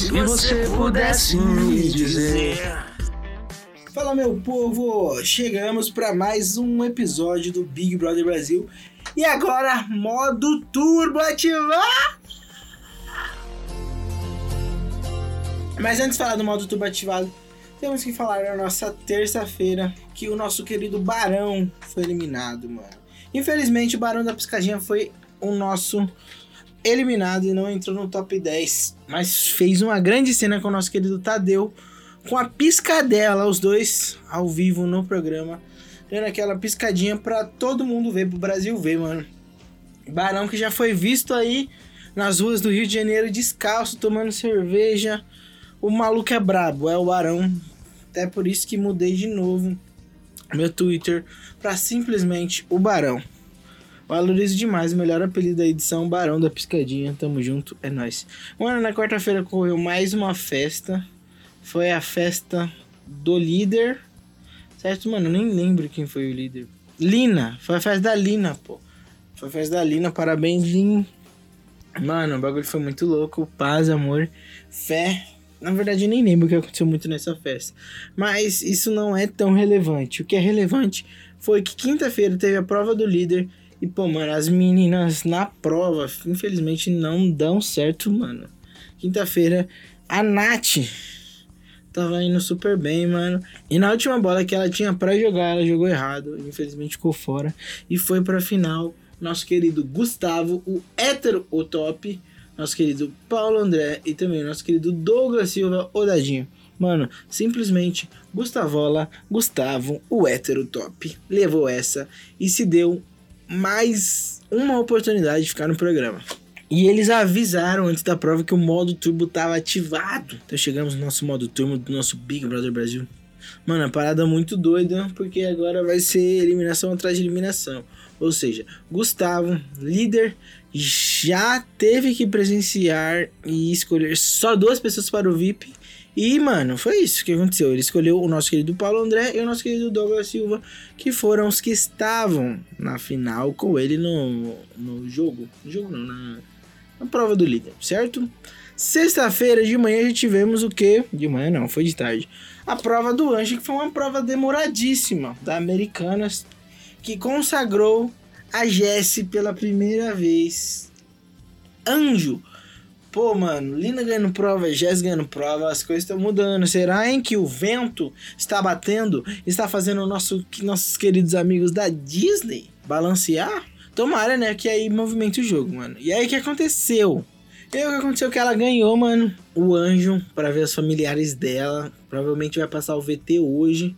Se você pudesse me dizer. Fala meu povo, chegamos para mais um episódio do Big Brother Brasil e agora modo turbo ativar. Mas antes de falar do modo turbo ativado, temos que falar na nossa terça-feira que o nosso querido Barão foi eliminado, mano. Infelizmente o Barão da Piscadinha foi o nosso eliminado e não entrou no top 10, mas fez uma grande cena com o nosso querido Tadeu, com a piscadela, os dois ao vivo no programa, dando aquela piscadinha para todo mundo ver, pro Brasil ver, mano. Barão que já foi visto aí nas ruas do Rio de Janeiro descalço, tomando cerveja. O maluco é brabo, é o Barão. Até por isso que mudei de novo meu Twitter para simplesmente o Barão. Valorizo demais, o melhor apelido da edição, Barão da Piscadinha. Tamo junto, é nóis. Mano, na quarta-feira ocorreu mais uma festa. Foi a festa do líder. Certo, mano? Eu nem lembro quem foi o líder. Lina, foi a festa da Lina, pô. Foi a festa da Lina, parabéns, Lin. Mano, o bagulho foi muito louco. Paz, amor, fé. Na verdade, eu nem lembro o que aconteceu muito nessa festa. Mas isso não é tão relevante. O que é relevante foi que quinta-feira teve a prova do líder e, pô, mano, as meninas na prova, infelizmente, não dão certo, mano. Quinta-feira, a Nath tava indo super bem, mano. E na última bola que ela tinha para jogar, ela jogou errado. Infelizmente ficou fora. E foi pra final, nosso querido Gustavo, o hétero, o top. Nosso querido Paulo André e também nosso querido Douglas Silva, o Dadinho. Mano, simplesmente Gustavola, Gustavo, o hétero top, levou essa e se deu mais uma oportunidade de ficar no programa. E eles avisaram antes da prova que o modo turbo estava ativado. Então chegamos no nosso modo turbo do nosso Big Brother Brasil. Mano, a parada muito doida, porque agora vai ser eliminação atrás de eliminação. Ou seja, Gustavo, líder, já teve que presenciar e escolher só duas pessoas para o VIP e, mano, foi isso que aconteceu. Ele escolheu o nosso querido Paulo André e o nosso querido Douglas Silva, que foram os que estavam na final com ele no, no jogo. No jogo não, na, na prova do líder, certo? Sexta-feira de manhã já tivemos o que? De manhã não, foi de tarde. A prova do Anjo, que foi uma prova demoradíssima da Americanas, que consagrou a Jessie pela primeira vez. Anjo Pô, mano, Lina ganhando prova, Jess ganhando prova, as coisas estão mudando. Será em que o vento está batendo, está fazendo nosso, nossos queridos amigos da Disney balancear? Tomara, né, que aí movimente o jogo, mano. E aí o que aconteceu? E aí o que aconteceu que ela ganhou, mano, o anjo para ver os familiares dela. Provavelmente vai passar o VT hoje,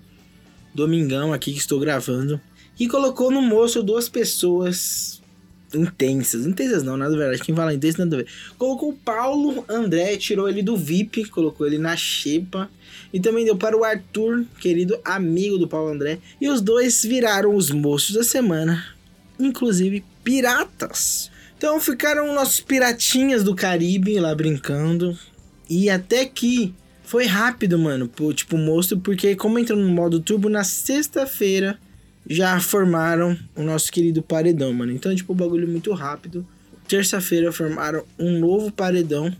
domingão aqui que estou gravando. E colocou no moço duas pessoas intensas. Intensas não, nada verdade. Quem fala intenso, nada a ver. Colocou o Paulo André, tirou ele do VIP, colocou ele na xepa. E também deu para o Arthur, querido amigo do Paulo André. E os dois viraram os moços da semana. Inclusive piratas. Então ficaram nossos piratinhas do Caribe lá brincando. E até que foi rápido, mano. Tipo, moço, porque como entrou no modo turbo na sexta-feira já formaram o nosso querido paredão, mano. Então, tipo, o bagulho muito rápido. Terça-feira formaram um novo paredão.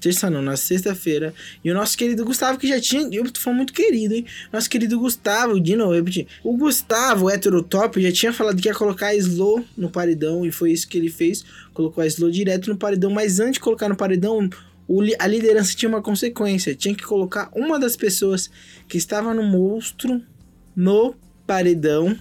Terça não, na sexta-feira. E o nosso querido Gustavo, que já tinha. Eu foi muito querido, hein? Nosso querido Gustavo, de novo, repetir. O Gustavo, heterotop, já tinha falado que ia colocar a Slow no paredão. E foi isso que ele fez. Colocou a Slow direto no paredão. Mas antes de colocar no paredão, a liderança tinha uma consequência. Tinha que colocar uma das pessoas que estava no monstro no paredão.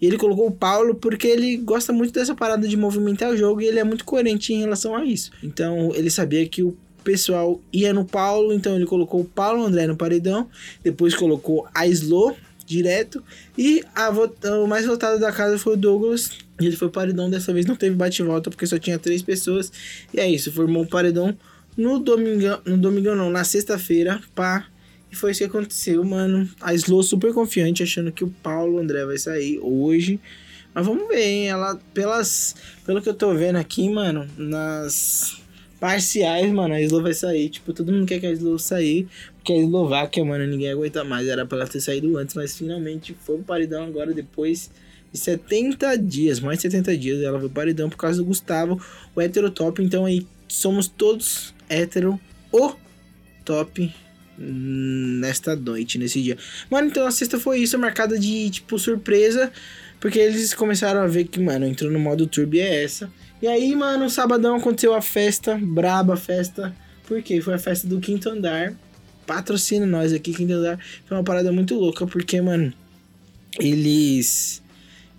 E ele colocou o Paulo porque ele gosta muito dessa parada de movimentar o jogo e ele é muito coerente em relação a isso. Então ele sabia que o pessoal ia no Paulo, então ele colocou o Paulo André no paredão, depois colocou a Slow direto e a o mais votado da casa foi o Douglas. E ele foi paredão dessa vez, não teve bate-volta porque só tinha três pessoas. E é isso, formou o paredão no domingão, no domingão não, na sexta-feira, para e foi isso que aconteceu, mano. A Slow super confiante, achando que o Paulo André vai sair hoje. Mas vamos ver, hein? Ela, pelas, pelo que eu tô vendo aqui, mano, nas parciais, mano, a Slow vai sair. Tipo, todo mundo quer que a Slow sair. Porque a Eslováquia, mano, ninguém aguenta mais. Era pra ela ter saído antes, mas finalmente foi pro paredão agora depois de 70 dias, mais de 70 dias. Ela foi paredão por causa do Gustavo, o hétero top. Então aí somos todos hétero. O top nesta noite, nesse dia. Mano, então a sexta foi isso, marcada de, tipo, surpresa. Porque eles começaram a ver que, mano, entrou no modo turbo é essa. E aí, mano, sabadão aconteceu a festa, braba festa. Por quê? Foi a festa do quinto andar. Patrocina nós aqui, quinto andar. Foi uma parada muito louca, porque, mano, eles.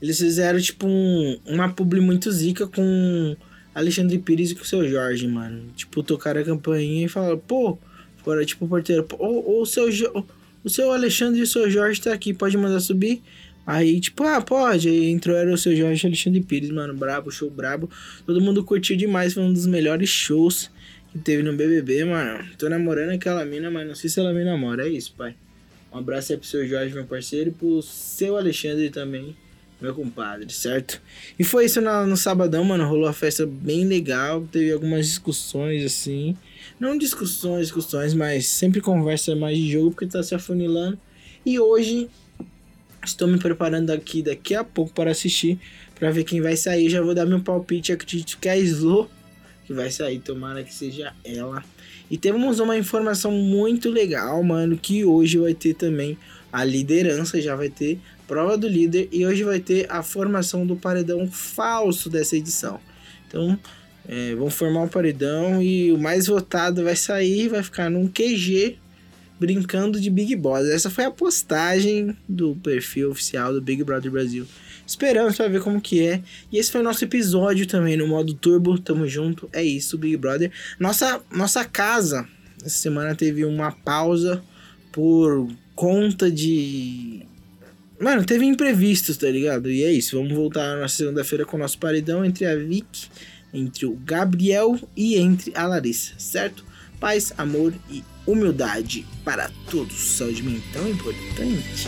Eles fizeram, tipo, um, uma publi muito zica com Alexandre Pires e com o seu Jorge, mano. Tipo, tocaram a campainha e falaram, pô, fora, tipo, o porteiro, o, o, seu, o seu Alexandre e o seu Jorge tá aqui, pode mandar subir? Aí, tipo, ah, pode. Aí entrou, era o seu Jorge Alexandre Pires, mano, brabo, show brabo. Todo mundo curtiu demais, foi um dos melhores shows que teve no BBB, mano. Tô namorando aquela mina, mas não sei se ela me namora, é isso, pai. Um abraço aí pro seu Jorge, meu parceiro, e pro seu Alexandre também, meu compadre, certo? E foi isso no, no sabadão, mano. Rolou a festa bem legal, teve algumas discussões assim. Não discussões, discussões, mas sempre conversa mais de jogo porque tá se afunilando. E hoje Estou me preparando aqui daqui a pouco para assistir, para ver quem vai sair. Já vou dar meu palpite, acredito que é a que vai sair, tomara que seja ela. E temos uma informação muito legal, mano, que hoje vai ter também a liderança, já vai ter prova do líder e hoje vai ter a formação do paredão falso dessa edição. Então, é, vão formar um paredão e o mais votado vai sair, vai ficar num QG brincando de Big Boss. Essa foi a postagem do perfil oficial do Big Brother Brasil. Esperamos para ver como que é. E esse foi o nosso episódio também no modo turbo. Tamo junto. É isso, Big Brother. Nossa nossa casa essa semana teve uma pausa por conta de Mano, teve imprevistos, tá ligado? E é isso, vamos voltar na segunda-feira com o nosso paredão entre a Vic, entre o Gabriel e entre a Larissa, certo? Paz, amor e humildade para todos. Saúde mental é importante.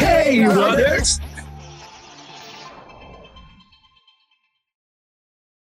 Hey, brothers!